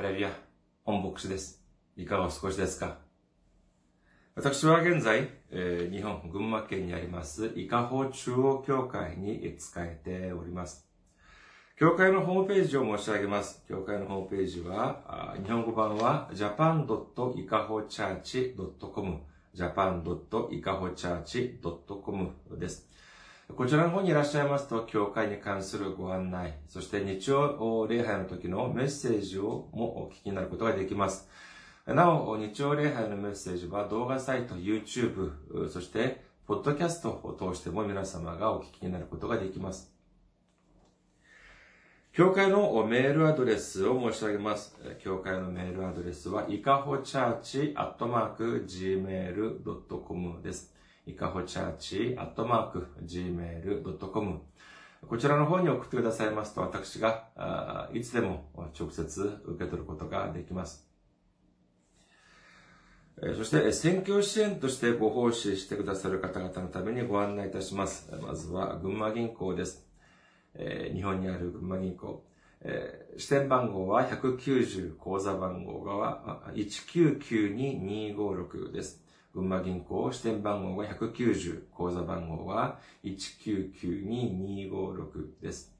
ハレルヤ、本牧師です。いかがお過ごしですか？私は現在、えー日本群馬県にあります、伊香保中央教会に仕えております。教会のホームページを申し上げます。教会のホームページは、あ日本語版は japan.ikahochurch.com japan.ikahochurch.com です。こちらの方にいらっしゃいますと、教会に関するご案内、そして日曜礼拝の時のメッセージをもお聞きになることができます。なお、日曜礼拝のメッセージは動画サイト、YouTube、そして、ポッドキャストを通しても皆様がお聞きになることができます。教会のメールアドレスを申し上げます。教会のメールアドレスは、いかほチャーチアットマーク gmail.com です。いかほチャーチアットマーク gmail.com こちらの方に送ってくださいますと、私があいつでも直接受け取ることができます。そして、選挙支援としてご奉仕してくださる方々のためにご案内いたします。まずは、群馬銀行です。日本にある群馬銀行。支店番号は190、口座番号があ1992256です。群馬銀行支店番号が190、口座番号は1992256です。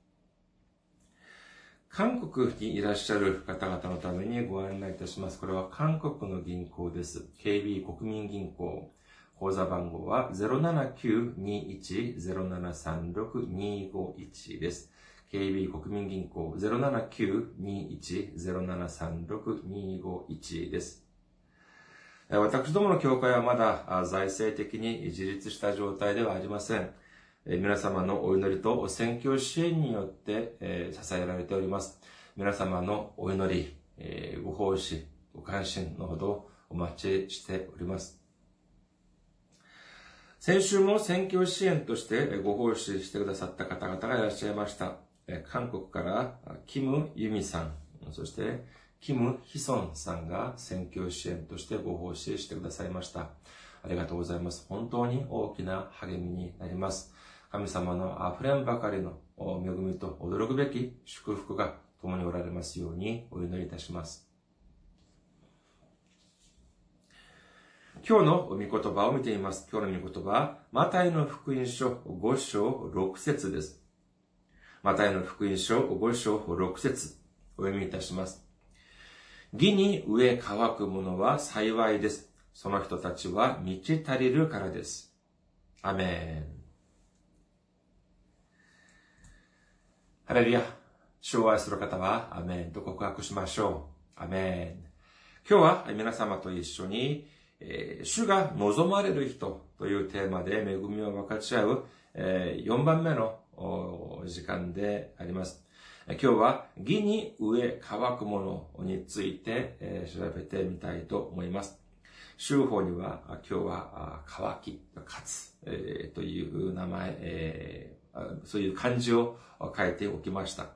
韓国にいらっしゃる方々のためにご案内いたします。これは韓国の銀行です。KB 国民銀行。口座番号は079-21-0736-251です。KB 国民銀行079-21-0736-251です。私どもの教会はまだ財政的に自立した状態ではありません。皆様のお祈りと選挙支援によって、支えられております。皆様のお祈り、ご奉仕、ご関心のほどお待ちしております。先週も選挙支援としてご奉仕してくださった方々がいらっしゃいました。韓国からキム・ユミさん、そしてキム・ヒソンさんが選挙支援としてご奉仕してくださいました。ありがとうございます。本当に大きな励みになります。神様の溢れんばかりの恵みと驚くべき祝福が共におられますようにお祈りいたします。今日の御言葉を見ています。今日の御言葉は、マタイの福音書5章6節です。マタイの福音書5章6節お読みいたします。義に植え乾くものは幸いです。その人たちは満ち足りるからです。アメン。ハレルヤ。主を愛する方は、アメンと告白しましょう。アメン。今日は皆様と一緒に、えー主が望まれる人というテーマで恵みを分かち合う、え4番目の時間であります。今日は義に植え乾くものについて、調べてみたいと思います。州法には今日は乾き、かつ、という名前、そういう漢字を書いておきました。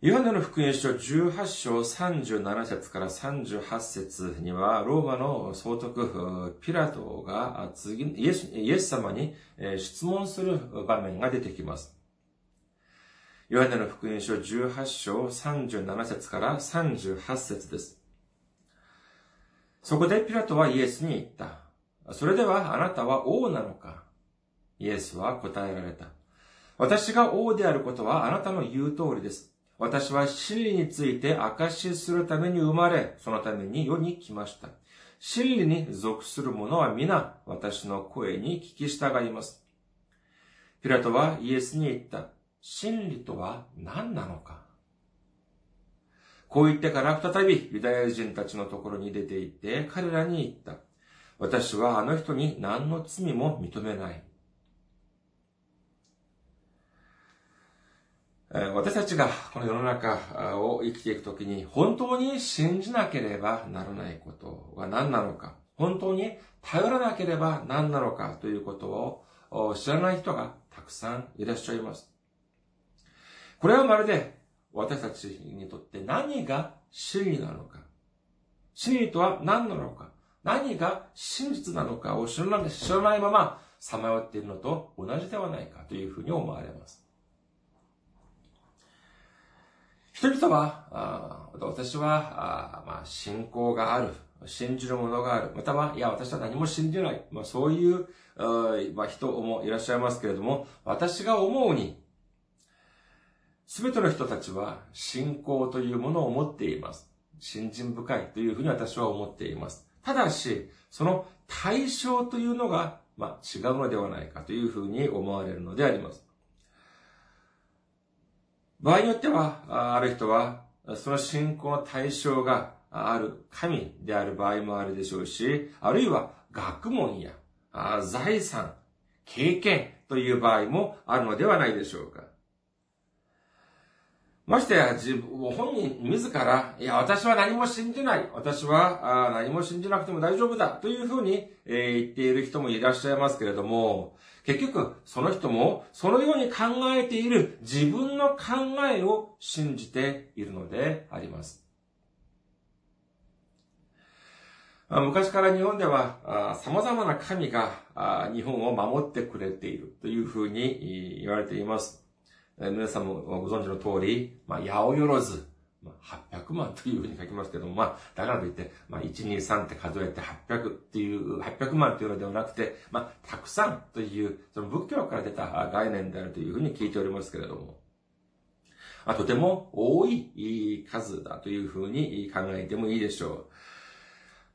ヨハネの福音書18章37節から38節には、ローマの総督ピラトが次イエス様に質問する場面が出てきます。ヨハネの福音書18章37節から38節です。そこでピラトはイエスに言った。それではあなたは王なのか？イエスは答えられた。私が王であることはあなたの言う通りです。私は真理について証しするために生まれ、そのために世に来ました。真理に属する者は皆私の声に聞き従います。ピラトはイエスに言った。真理とは何なのか？こう言ってから再びユダヤ人たちのところに出て行って彼らに言った。私はあの人に何の罪も認めない。私たちがこの世の中を生きていくときに本当に信じなければならないことが何なのか、本当に頼らなければ何なのか？ということを知らない人がたくさんいらっしゃいます。これはまるで私たちにとって何が真理なのか、真理とは何なのか、何が真実なのかを知らない知らないままさまよっているのと同じではないかというふうに思われます。人々は、私は、まあ、信仰がある。信じるものがある。または、いや、私は何も信じない。まあ、そういう、まあ、人もいらっしゃいますけれども、私が思うに、すべての人たちは信仰というものを持っています。信心深いというふうに私は思っています。ただし、その対象というのが、まあ、違うのではないかというふうに思われるのであります。場合によっては、ある人は、その信仰の対象がある神である場合もあるでしょうし、あるいは学問や財産、経験という場合もあるのではないでしょうか。ましてや、自分、本人自ら、いや、私は何も信じない。私はあ何も信じなくても大丈夫だ。というふうに、えー、言っている人もいらっしゃいますけれども、結局、その人も、そのように考えている自分の考えを信じているのであります。昔から日本では、様々な神が日本を守ってくれているというふうに言われています。皆さんもご存知の通り、まあ、八百万、まあ、800万というふうに書きますけども、まあ、だからといって、まあ、1、2、3って数えて800っていう、800万というのではなくて、まあ、たくさんという、その仏教から出た概念であるというふうに聞いておりますけれども、まあ、とても多い数だというふうに考えてもいいでしょ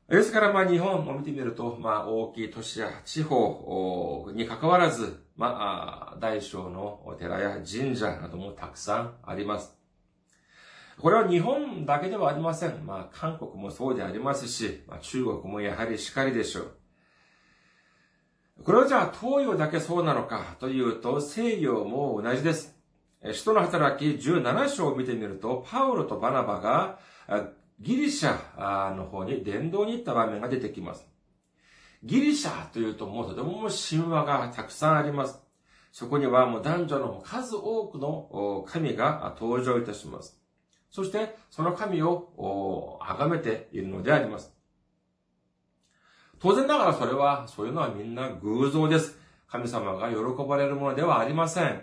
う。ですから、まあ、日本を見てみると、まあ、大きい都市や地方に関わらず、まあ、大小のお寺や神社などもたくさんあります。これは日本だけではありません。まあ、韓国もそうでありますし、まあ、中国もやはりしかりでしょう。これはじゃあ東洋だけそうなのかというと西洋も同じです。使徒の働き17章を見てみると、パウロとバナバがギリシャの方に伝道に行った場面が出てきます。ギリシャというともうとても神話がたくさんあります。そこにはもう男女の数多くの神が登場いたします。そして、その神を崇めているのであります。当然ながらそれは、そういうのはみんな偶像です。神様が喜ばれるものではありません。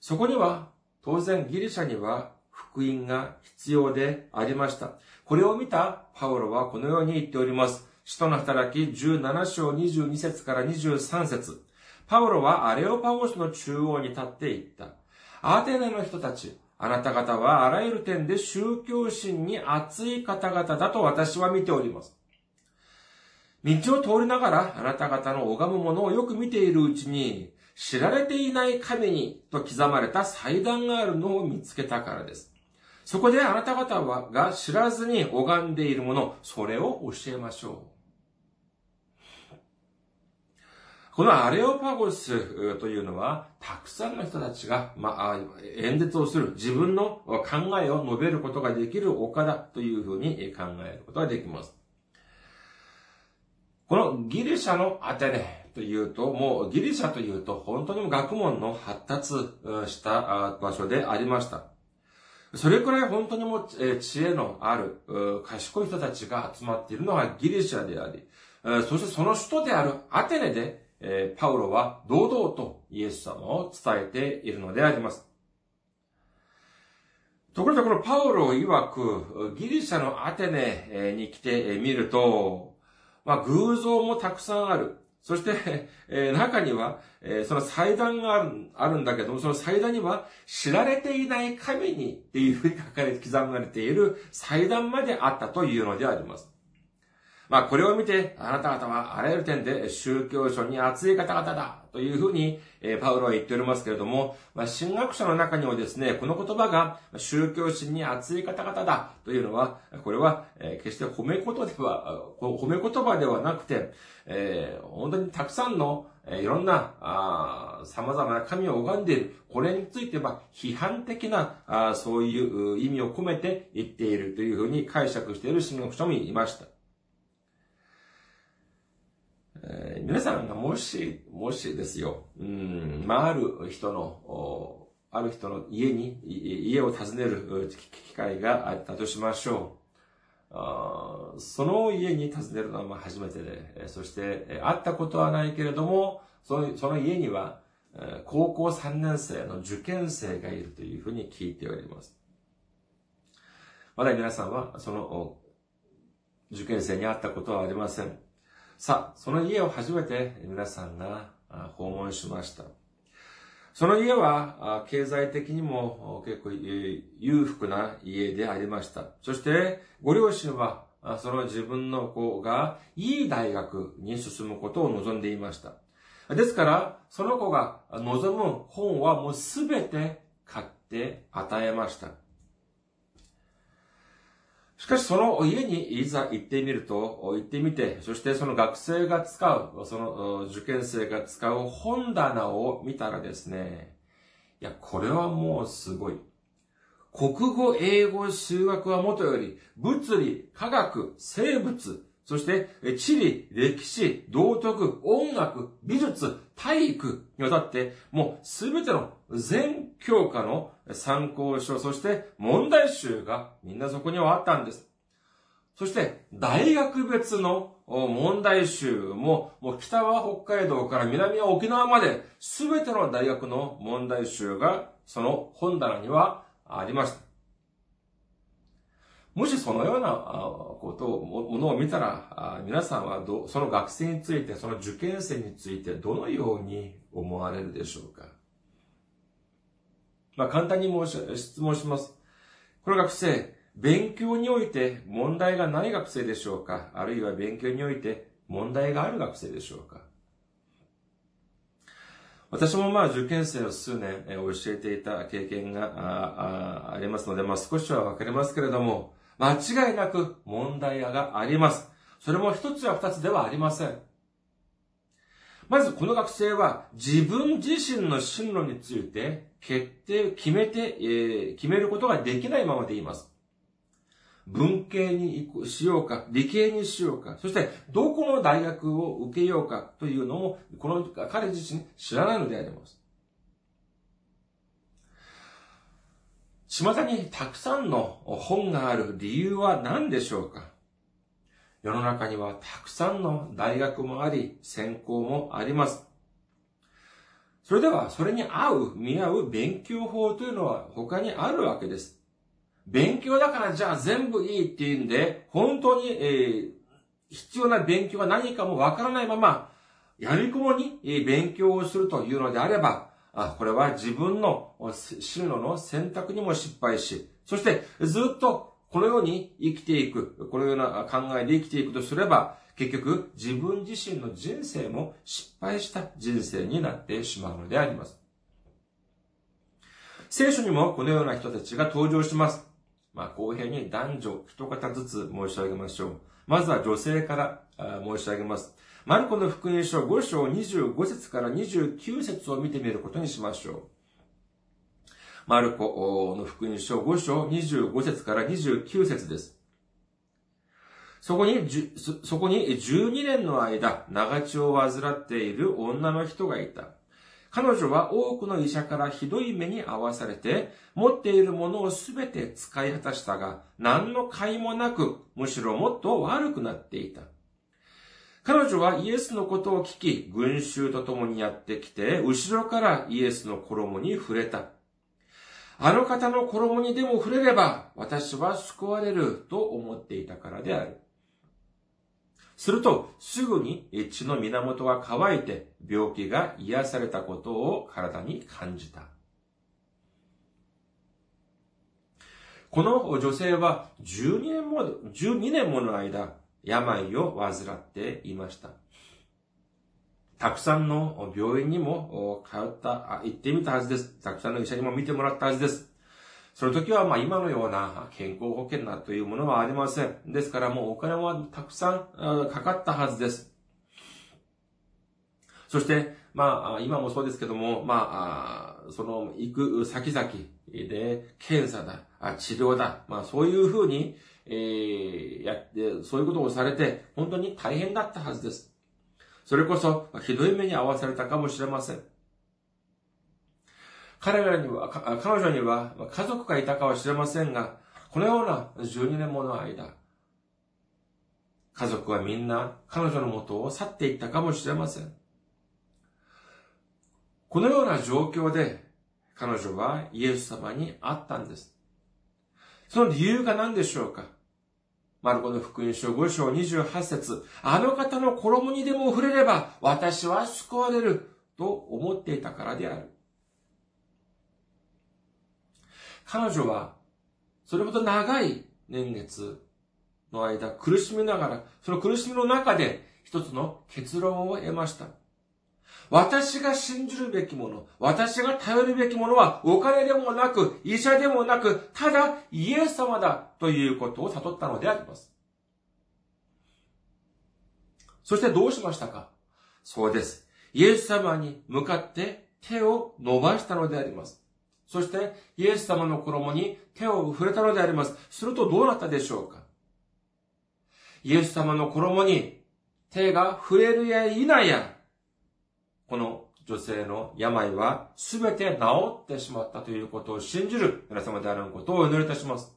そこには、当然ギリシャには福音が必要でありました。これを見たパウロはこのように言っております。使徒の働き17章22節から23節パウロはアレオパゴスの中央に立って言った。アテネの人たち、あなた方はあらゆる点で宗教心に熱い方々だと私は見ております。道を通りながらあなた方の拝むものをよく見ているうちに、知られていない神にと刻まれた祭壇があるのを見つけたからです。そこであなた方が知らずに拝んでいるもの、それを教えましょう。このアレオパゴスというのは、たくさんの人たちが、まあ、演説をする、自分の考えを述べることができる丘だというふうに考えることができます。このギリシャのアテネというと、もうギリシャというと本当に学問の発達した場所でありました。それくらい本当にも知恵のある賢い人たちが集まっているのがギリシャであり、そしてその首都であるアテネでえー、パウロは堂々とイエス様を伝えているのであります。ところでこのパウロ曰く、ギリシャのアテネに来てみると、まあ、偶像もたくさんある。そして、え、中には、え、その祭壇があるあるんだけども、その祭壇には知られていない神にっていうふうに書かれて刻まれている祭壇まであったというのであります。まあ、これを見て、あなた方はあらゆる点で宗教書に熱い方々だというふうに、えパウロは言っておりますけれども、まあ、神学者の中にはですね、この言葉が宗教心に熱い方々だというのは、これは、え決して褒め言葉では、褒め言葉ではなくて、えー、本当にたくさんの、えいろんな、あ様々な神を拝んでいる。これについては批判的な、あそういう意味を込めて言っているというふうに解釈している神学者もいました。えー、皆さんがもし、もしですよ、うん、まあ、ある人の、ある人の家に、家を訪ねる機会があったとしましょう。あその家に訪ねるのは初めてで、そして会ったことはないけれども、そのその家には高校3年生の受験生がいるというふうに聞いております。まだ皆さんはその受験生に会ったことはありません。さあ、その家を初めて皆さんが訪問しました。その家は経済的にも結構裕福な家でありました。そしてご両親はその自分の子がいい大学に進むことを望んでいました。ですから、その子が望む本はもうすべて買って与えました。しかしその家にいざ行ってみると、行ってみて、そしてその学生が使う、その受験生が使う本棚を見たらですね、いや、これはもうすごい。国語、英語、数学はもとより、物理、科学、生物、そして、地理、歴史、道徳、音楽、美術、体育にわたって、もうすべての全教科の参考書、そして問題集がみんなそこにはあったんです。そして、大学別の問題集も、もう北は北海道から南は沖縄まで、すべての大学の問題集が、その本棚にはありました。もしそのようなことを、ものを見たら、皆さんはど、その学生について、その受験生についてどのように思われるでしょうか？まあ、簡単に申し、質問します。この学生、勉強において問題がない学生でしょうか？あるいは勉強において問題がある学生でしょうか？私もまあ受験生を数年教えていた経験がありますので、まあ少しはわかりますけれども、間違いなく問題があります。それも一つや二つではありません。まずこの学生は自分自身の進路について決定、決めて、えー、決めることができないままでいます。文系にしようか、理系にしようか、そしてどこの大学を受けようかというのも、この彼自身知らないのであります。巷にたくさんの本がある理由は何でしょうか？世の中にはたくさんの大学もあり、専攻もあります。それでは、それに合う、見合う勉強法というのは他にあるわけです。勉強だからじゃあ全部いいっていうんで、本当に、えー、必要な勉強が何かもわからないまま、やりこもに勉強をするというのであれば、これは自分の進路の選択にも失敗し、そしてずっとこのように生きていく、このような考えで生きていくとすれば、結局自分自身の人生も失敗した人生になってしまうのであります。聖書にもこのような人たちが登場します。まあ、公平に男女一方ずつ申し上げましょう。まずは女性から申し上げます。マルコの福音書5章25節から29節を見てみることにしましょう。マルコの福音書5章25節から29節です。そこに、そこに12年の間、長血を患っている女の人がいた。彼女は多くの医者からひどい目に遭わされて、持っているものをすべて使い果たしたが、何の甲斐もなく、むしろもっと悪くなっていた。彼女はイエスのことを聞き、群衆と共にやってきて、後ろからイエスの衣に触れた。あの方の衣にでも触れれば、私は救われると思っていたからである。すると、すぐに血の源が乾いて、病気が癒されたことを体に感じた。この女性は12年も、12年もの間、病を患っていました。たくさんの病院にも通った、行ってみたはずです。たくさんの医者にも見てもらったはずです。その時は、まあ今のような健康保険なというものはありません。ですからもうお金はたくさんかかったはずです。そして、まあ今もそうですけども、まあ、その行く先々で検査だ、治療だ、まあそういうふうにえー、やって、そういうことをされて、本当に大変だったはずです。それこそ、ひどい目に遭わされたかもしれません。彼らには、彼女には家族がいたかは知れませんが、このような12年もの間、家族はみんな彼女の元を去っていったかもしれません。このような状況で彼女はイエス様に会ったんです。その理由が何でしょうか？マルコの福音書5章28節あの方の衣にでも触れれば私は救われると思っていたからである。彼女はそれほど長い年月の間苦しみながら、その苦しみの中で一つの結論を得ました。私が信じるべきもの、私が頼るべきものはお金でもなく、医者でもなく、ただイエス様だということを悟ったのであります。そしてどうしましたか？そうです。イエス様に向かって手を伸ばしたのであります。そして、イエス様の衣に手を触れたのであります。するとどうなったでしょうか？イエス様の衣に手が触れるや否や、この女性の病はすべて治ってしまったということを信じる皆様であることをお祈りいたします。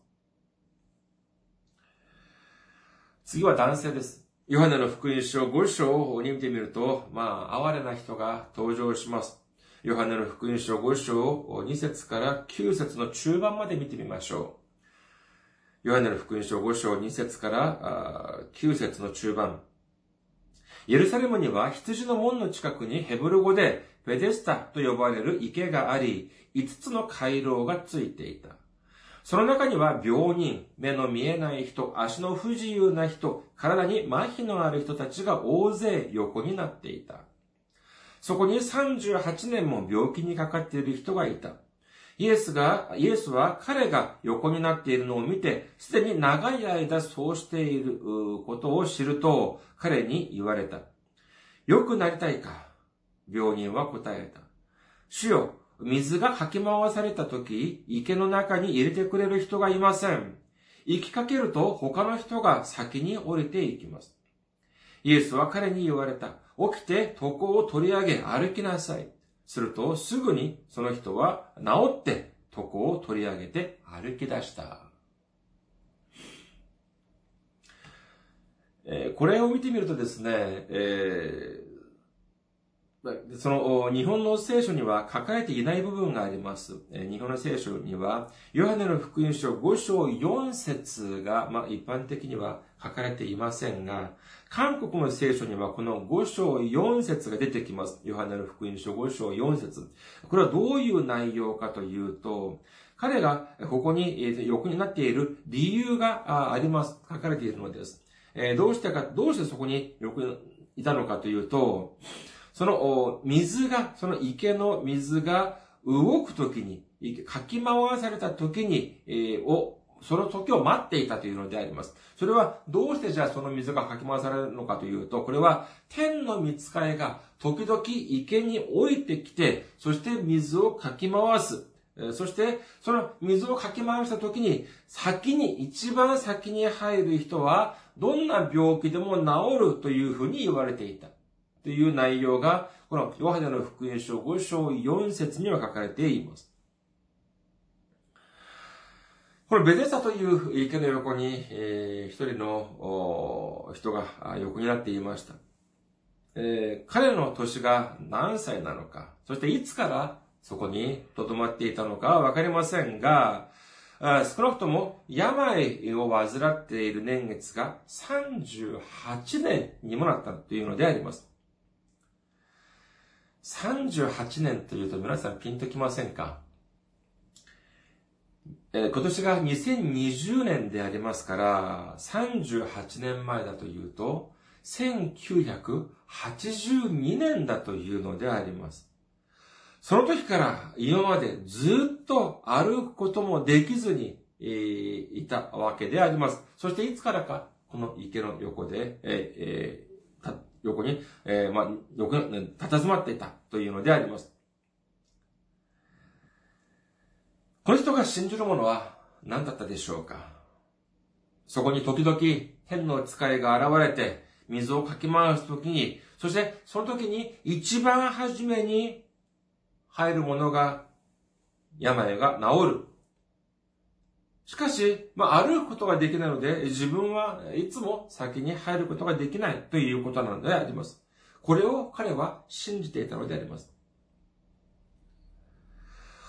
次は男性です。ヨハネの福音書5章に見てみると、まあ、哀れな人が登場します。ヨハネの福音書5章を2節から9節の中盤まで見てみましょう。ヨハネの福音書5章2節から9節の中盤。エルサレムには羊の門の近くにヘブル語でフェデスタと呼ばれる池があり、5つの回廊がついていた。その中には病人、目の見えない人、足の不自由な人、体に麻痺のある人たちが大勢横になっていた。そこに38年も病気にかかっている人がいた。イエスが、イエスは彼が横になっているのを見て、すでに長い間そうしていることを知ると、彼に言われた。良くなりたいか？病人は答えた。主よ、水がかき回された時、池の中に入れてくれる人がいません。行きかけると他の人が先に降りていきます。イエスは彼に言われた。起きて床を取り上げ歩きなさい。すると、すぐにその人は治って床を取り上げて歩き出した。え、これを見てみるとですね、えー、その、日本の聖書には書かれていない部分があります。え日本の聖書には、ヨハネの福音書5章4節が、まあ、一般的には書かれていませんが、韓国の聖書にはこの5章4節が出てきます。ヨハネの福音書5章4節これはどういう内容かというと、彼がここに横になっている理由があります。書かれているのです。どうしてか、どうしてそこに横にいたのかというと、その水が、その池の水が動くときに、かき回されたときに、をその時を待っていたというのであります。それはどうしてじゃあその水がかき回されるのかというと、これは天の見つかりが時々池に降りてきて、そして水をかき回す。そして、その水をかき回した時に、先に、一番先に入る人は、どんな病気でも治るというふうに言われていた。という内容が、このヨハネの福音書5章4節には書かれています。このベデサという池の横に、えー、一人の人が横になっていました。えー、彼の年が何歳なのか、そしていつからそこに留まっていたのかはわかりませんが、少なくとも病を患っている年月が38年にもなったというのであります。38年というと皆さんピンときませんか？え今年が2020年でありますから、38年前だというと、1982年だというのであります。その時から今までずっと歩くこともできずに、えー、いたわけであります。そしていつからか、この池の横で、えー、横に、えー、まあ、横に、佇まっていたというのであります。この人が信じるものは何だったでしょうか？そこに時々天の使いが現れて水をかき回すときに、そしてその時に一番初めに入るものが病が治る。しかし、まあ、歩くことができないので、自分はいつも先に入ることができないということなのであります。これを彼は信じていたのであります。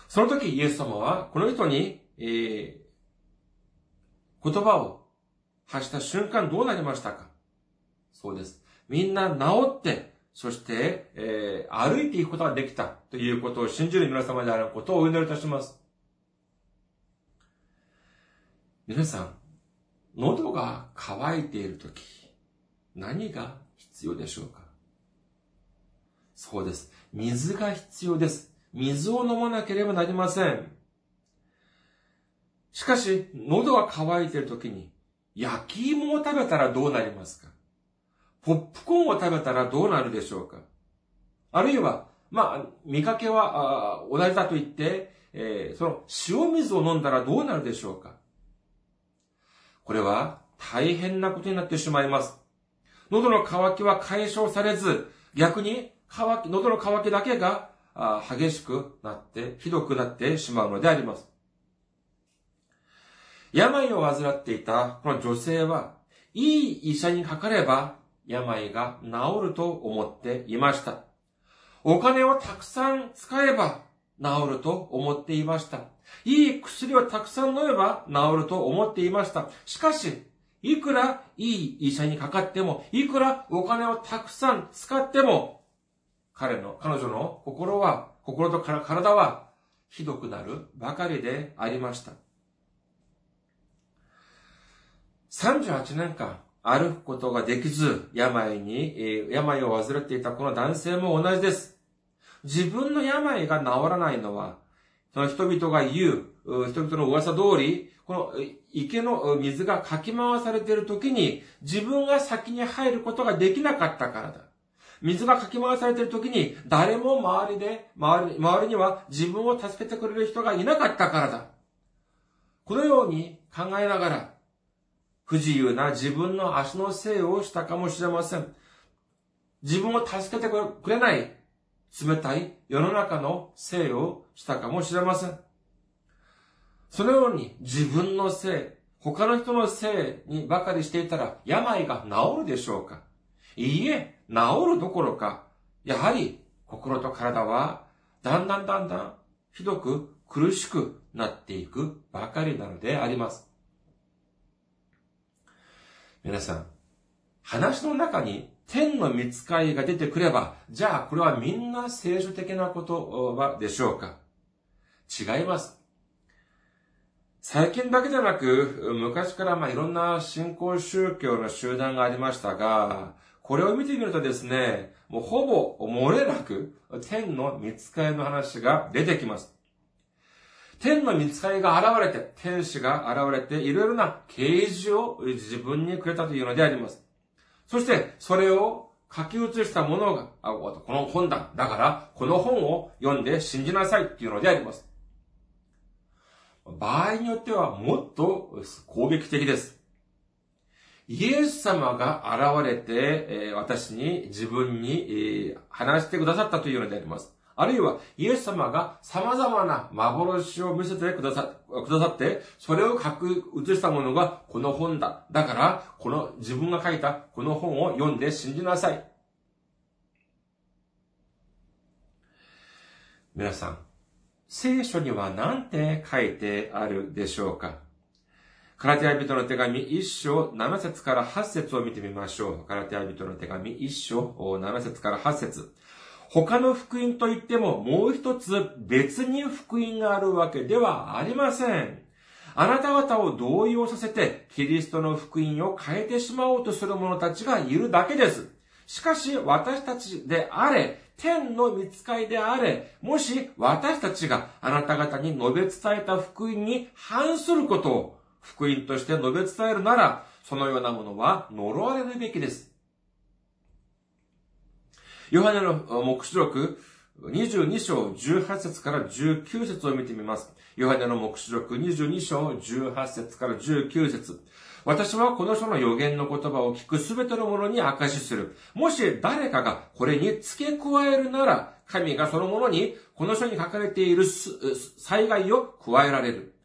その時イエス様はこの人に、えー、言葉を発した瞬間どうなりましたか？そうです。みんな治って、そして、えー、歩いていくことができたということを信じる皆様であることをお祈りいたします。皆さん、喉が渇いているとき、何が必要でしょうか？そうです。水が必要です。水を飲まなければなりません。しかし、喉が渇いているときに、焼き芋を食べたらどうなりますか？ポップコーンを食べたらどうなるでしょうか？あるいは、まあ、見かけは同じだと言って、えー、その塩水を飲んだらどうなるでしょうか？これは大変なことになってしまいます。喉の渇きは解消されず、逆に渇き、喉の渇きだけが激しくなって、ひどくなってしまうのであります。病を患っていたこの女性は、いい医者にかかれば病が治ると思っていました。お金をたくさん使えば治ると思っていました。いい薬をたくさん飲めば治ると思っていました。しかし、いくらいい医者にかかっても、いくらお金をたくさん使っても、彼の、彼女の心は、心と体はひどくなるばかりでありました。38年間歩くことができず、病に、病を患っていたこの男性も同じです。自分の病が治らないのは、その人々が言う、人々の噂通り、この池の水がかき回されている時に、自分が先に入ることができなかったからだ。水がかき回されている時に、誰も周りで、周り、周りには自分を助けてくれる人がいなかったからだ。このように考えながら、不自由な自分の足のせいをしたかもしれません。自分を助けてくれない冷たい世の中のせいをしたかもしれません。そのように自分のせい、他の人のせいにばかりしていたら病が治るでしょうかいいえ、治るどころか、やはり心と体はだんだんだんだんひどく苦しくなっていくばかりなのであります。皆さん、話の中に天の見つかりが出てくれば、じゃあこれはみんな聖書的な言葉でしょうか違います。最近だけでなく、昔からまあいろんな信仰宗教の集団がありましたが、これを見てみるとですね、もうほぼ漏れなく天の見つかりの話が出てきます。天の見つかりが現れて、天使が現れて、いろいろな啓示を自分にくれたというのであります。そして、それを書き写したものが、あ、この本だ。だから、この本を読んで信じなさいっていうのであります。場合によってはもっと攻撃的です。イエス様が現れて、私に、自分に話してくださったというのであります。あるいは、イエス様が様々な幻を見せてくださくださって、それを書く、写したものがこの本だ。だから、この自分が書いたこの本を読んで信じなさい。皆さん、聖書には何て書いてあるでしょうか？カラテア人の手紙1章7節から8節を見てみましょう。カラテア人の手紙1章7節から8節他の福音といってももう一つ別に福音があるわけではありません。あなた方を動揺させてキリストの福音を変えてしまおうとする者たちがいるだけです。しかし私たちであれ、天の見つかりであれ、もし私たちがあなた方に述べ伝えた福音に反することを福音として述べ伝えるなら、そのようなものは呪われるべきです。ヨハネの目視録22章18節から19節を見てみます。ヨハネの目視録22章18節から19節私はこの書の予言の言葉を聞くすべてのものに証しする。もし誰かがこれに付け加えるなら、神がそのものにこの書に書かれている災害を加えられる。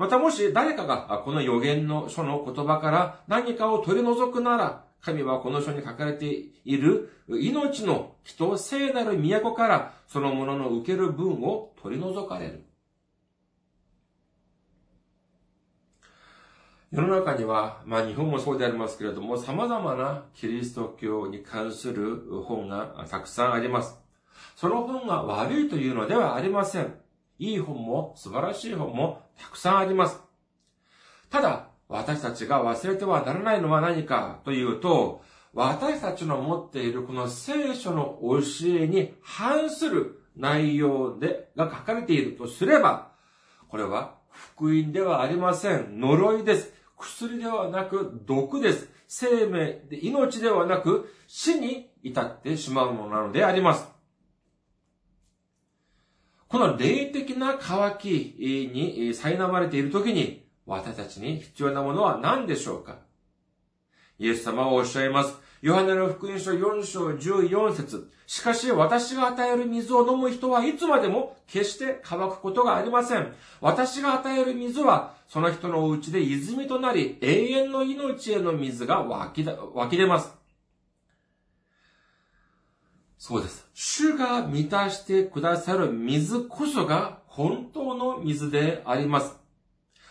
またもし誰かがこの予言の書の言葉から何かを取り除くなら、神はこの書に書かれている命の人聖なる都からそのものの受ける分を取り除かれる。世の中には、まあ日本もそうでありますけれども、様々なキリスト教に関する本がたくさんあります。その本が悪いというのではありません。いい本も素晴らしい本もたくさんあります。ただ、私たちが忘れてはならないのは何かというと、私たちの持っているこの聖書の教えに反する内容で、が書かれているとすれば、これは福音ではありません。呪いです。薬ではなく毒です。生命、命ではなく死に至ってしまうものなのであります。この霊的な渇きに苛まれているときに、私たちに必要なものは何でしょうか？イエス様はおっしゃいます。ヨハネの福音書4章14節しかし私が与える水を飲む人はいつまでも決して乾くことがありません。私が与える水はその人のうちで泉となり永遠の命への水が湧き湧き出ます。そうです。主が満たしてくださる水こそが本当の水であります。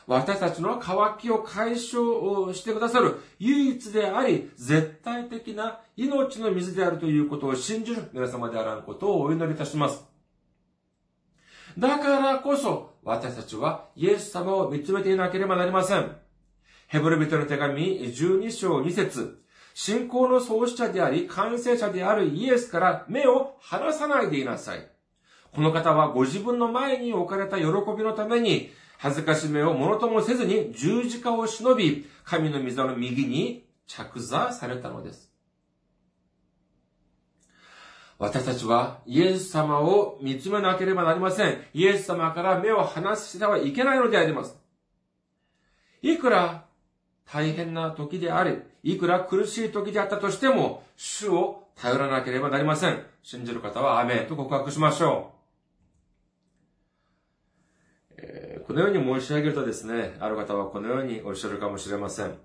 私たちの渇きを解消してくださる唯一であり、絶対的な命の水であるということを信じる皆様であらんことをお祈りいたします。だからこそ、私たちはイエス様を見つめていなければなりません。ヘブル人の手紙12章2節信仰の創始者であり、完成者であるイエスから目を離さないでいなさい。この方はご自分の前に置かれた喜びのために、恥ずかしめをものともせずに十字架を忍び、神の溝の右に着座されたのです。私たちはイエス様を見つめなければなりません。イエス様から目を離してはいけないのであります。いくら大変な時であり、いくら苦しい時であったとしても、主を頼らなければなりません。信じる方はアメと告白しましょう。このように申し上げるとですね、ある方はこのようにおっしゃるかもしれません。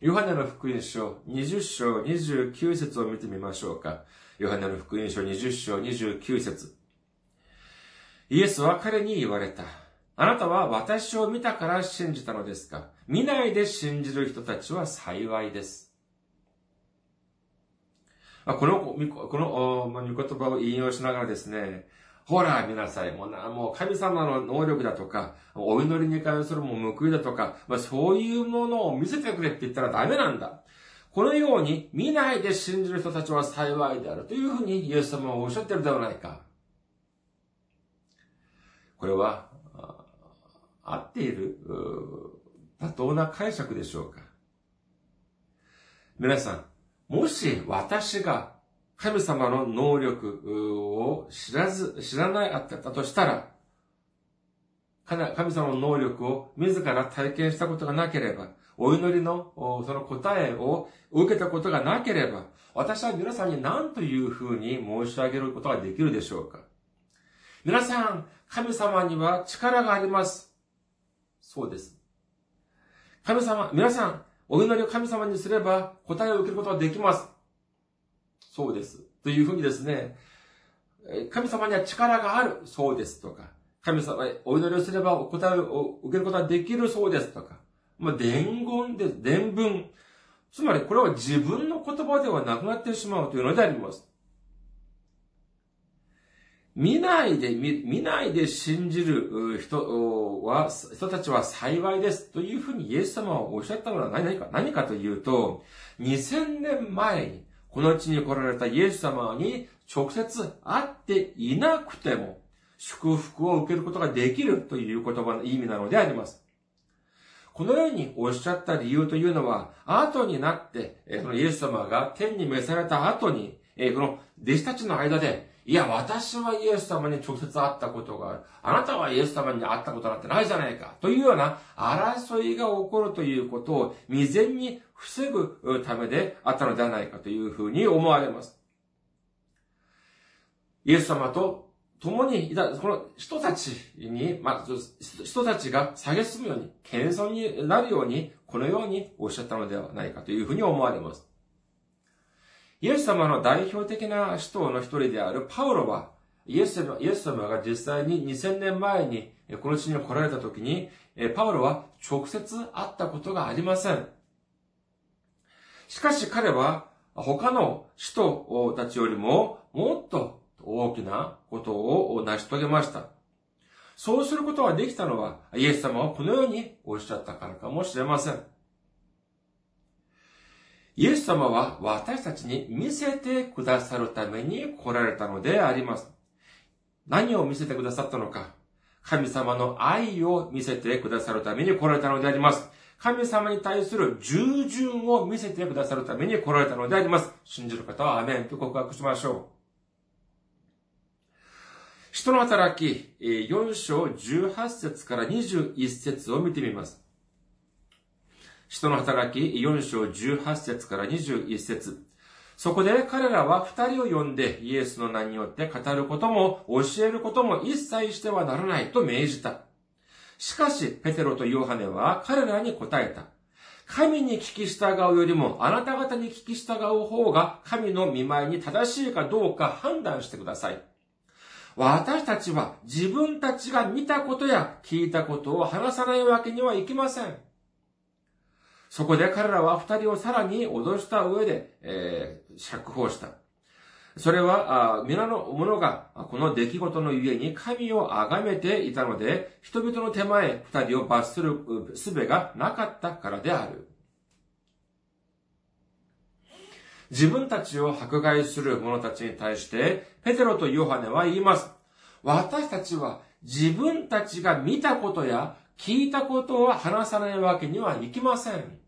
ヨハネの福音書20章29節を見てみましょうか。ヨハネの福音書20章29節イエスは彼に言われた。あなたは私を見たから信じたのですか？見ないで信じる人たちは幸いです。この、この、御言葉を引用しながらですね、ほら、見なさい。もうな、もう神様の能力だとか、お祈りに関するも報いだとか、まあ、そういうものを見せてくれって言ったらダメなんだ。このように見ないで信じる人たちは幸いであるというふうにイエス様はおっしゃってるではないか。これは、合っている、妥当な解釈でしょうか。皆さん、もし私が神様の能力を知らず、知らないあったとしたら、神様の能力を自ら体験したことがなければ、お祈りのその答えを受けたことがなければ、私は皆さんに何というふうに申し上げることができるでしょうか皆さん、神様には力があります。そうです。神様、皆さん、お祈りを神様にすれば答えを受けることができます。そうです。というふうにですね、神様には力がある、そうですとか、神様へお祈りをすればお答えを受けることができるそうですとか、まあ、伝言です、伝文。つまりこれは自分の言葉ではなくなってしまうというのであります。見ないで、見ないで信じる人は、人たちは幸いですというふうにイエス様はおっしゃったのは何か、何かというと、2000年前にこの地に来られたイエス様に直接会っていなくても、祝福を受けることができるという言葉の意味なのであります。このようにおっしゃった理由というのは、後になって、そのイエス様が天に召された後に、この弟子たちの間で、いや、私はイエス様に直接会ったことがある。あなたはイエス様に会ったことなんてないじゃないか。というような争いが起こるということを未然に防ぐためであったのではないかというふうに思われます。イエス様と共にいた、この人たちに、まあ、人たちが蔑むように、謙遜になるように、このようにおっしゃったのではないかというふうに思われます。イエス様の代表的な使徒の一人であるパウロは、イエス様が実際に2000年前にこの地に来られた時に、パウロは直接会ったことがありません。しかし彼は他の使徒たちよりももっと大きなことを成し遂げました。そうすることができたのは、イエス様はこのようにおっしゃったからかもしれません。イエス様は私たちに見せてくださるために来られたのであります。何を見せてくださったのか。神様の愛を見せてくださるために来られたのであります。神様に対する従順を見せてくださるために来られたのであります。信じる方はアメンと告白しましょう。人の働き、4章18節から21節を見てみます。人の働き、4章18節から21節そこで彼らは二人を呼んでイエスの名によって語ることも教えることも一切してはならないと命じた。しかし、ペテロとヨハネは彼らに答えた。神に聞き従うよりも、あなた方に聞き従う方が神の見舞いに正しいかどうか判断してください。私たちは自分たちが見たことや聞いたことを話さないわけにはいきません。そこで彼らは二人をさらに脅した上で、えー、釈放した。それは、皆の者が、この出来事のゆえに神を崇めていたので、人々の手前、二人を罰する術がなかったからである。自分たちを迫害する者たちに対して、ペテロとヨハネは言います。私たちは自分たちが見たことや聞いたことを話さないわけにはいきません。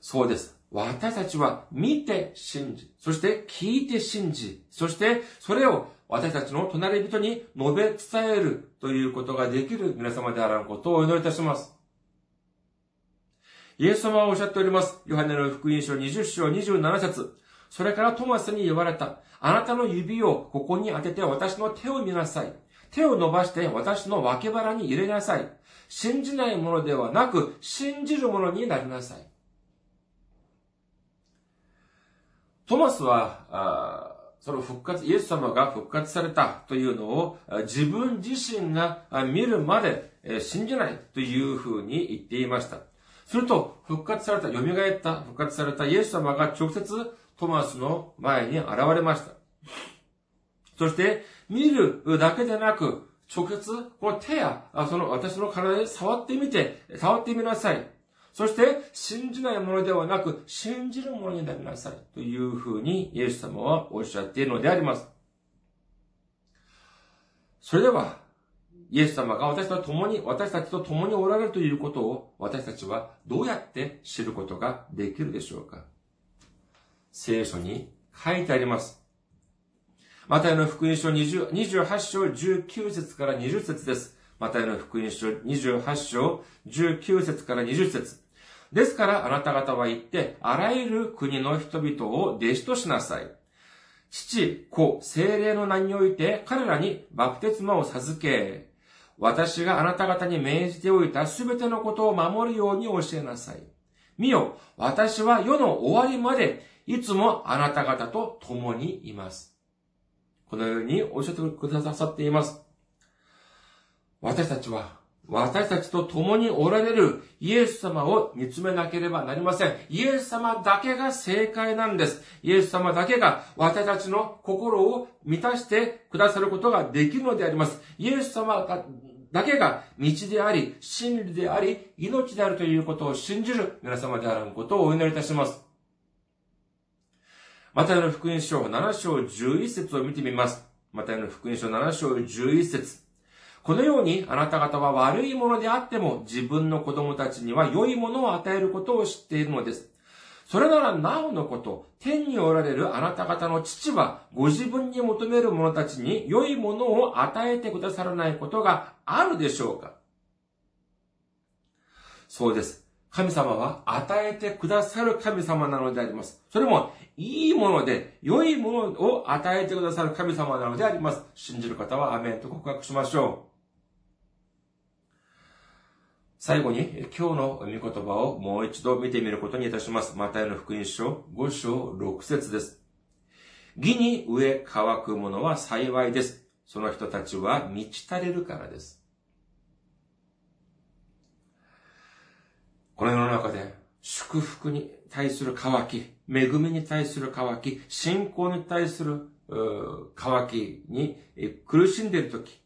そうです。私たちは見て信じ、そして聞いて信じ、そしてそれを私たちの隣人に述べ伝えるということができる皆様であらんことをお祈りいたします。イエス様はおっしゃっております。ヨハネの福音書20章27節それからトマスに言われた。あなたの指をここに当てて私の手を見なさい。手を伸ばして私の脇腹に入れなさい。信じないものではなく、信じるものになりなさい。トマスは、その復活、イエス様が復活されたというのを自分自身が見るまで信じないというふうに言っていました。すると、復活された、蘇った、復活されたイエス様が直接トマスの前に現れました。そして、見るだけでなく、直接、この手や、その私の体で触ってみて、触ってみなさい。そして、信じないものではなく、信じるものになりなさい。というふうに、イエス様はおっしゃっているのであります。それでは、イエス様が私と共に、私たちと共におられるということを、私たちはどうやって知ることができるでしょうか聖書に書いてあります。マタイの福音書28章19節から20節です。マタイの福音書28章19節から20節ですからあなた方は言って、あらゆる国の人々を弟子としなさい。父、子、精霊の名において彼らにバプテスマを授け、私があなた方に命じておいたすべてのことを守るように教えなさい。見よ、私は世の終わりまでいつもあなた方と共にいます。このようにおっしゃってくださっています。私たちは、私たちと共におられるイエス様を見つめなければなりません。イエス様だけが正解なんです。イエス様だけが私たちの心を満たしてくださることができるのであります。イエス様だけが道であり、真理であり、命であるということを信じる皆様であることをお祈りいたします。マタイの福音書7章11節を見てみます。マタイの福音書7章11節このようにあなた方は悪いものであっても自分の子供たちには良いものを与えることを知っているのです。それならなおのこと、天におられるあなた方の父は、ご自分に求める者たちに良いものを与えてくださらないことがあるでしょうかそうです。神様は与えてくださる神様なのであります。それも、いいもので、良いものを与えてくださる神様なのであります。信じる方はアメンと告白しましょう。最後に、今日の御言葉をもう一度見てみることにいたします。マタイの福音書5章6節です。義に植え乾くものは幸いです。その人たちは満ち足りるからです。この世の中で祝福に対する渇き、恵みに対する渇き、信仰に対する渇きに苦しんでいるとき、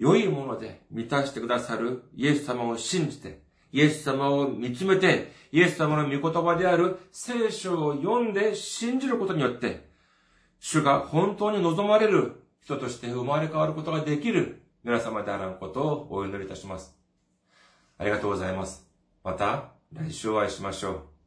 良いもので満たしてくださるイエス様を信じて、イエス様を見つめて、イエス様の御言葉である聖書を読んで信じることによって、主が本当に望まれる人として生まれ変わることができる皆様であらんことをお祈りいたします。ありがとうございます。また来週お会いしましょう。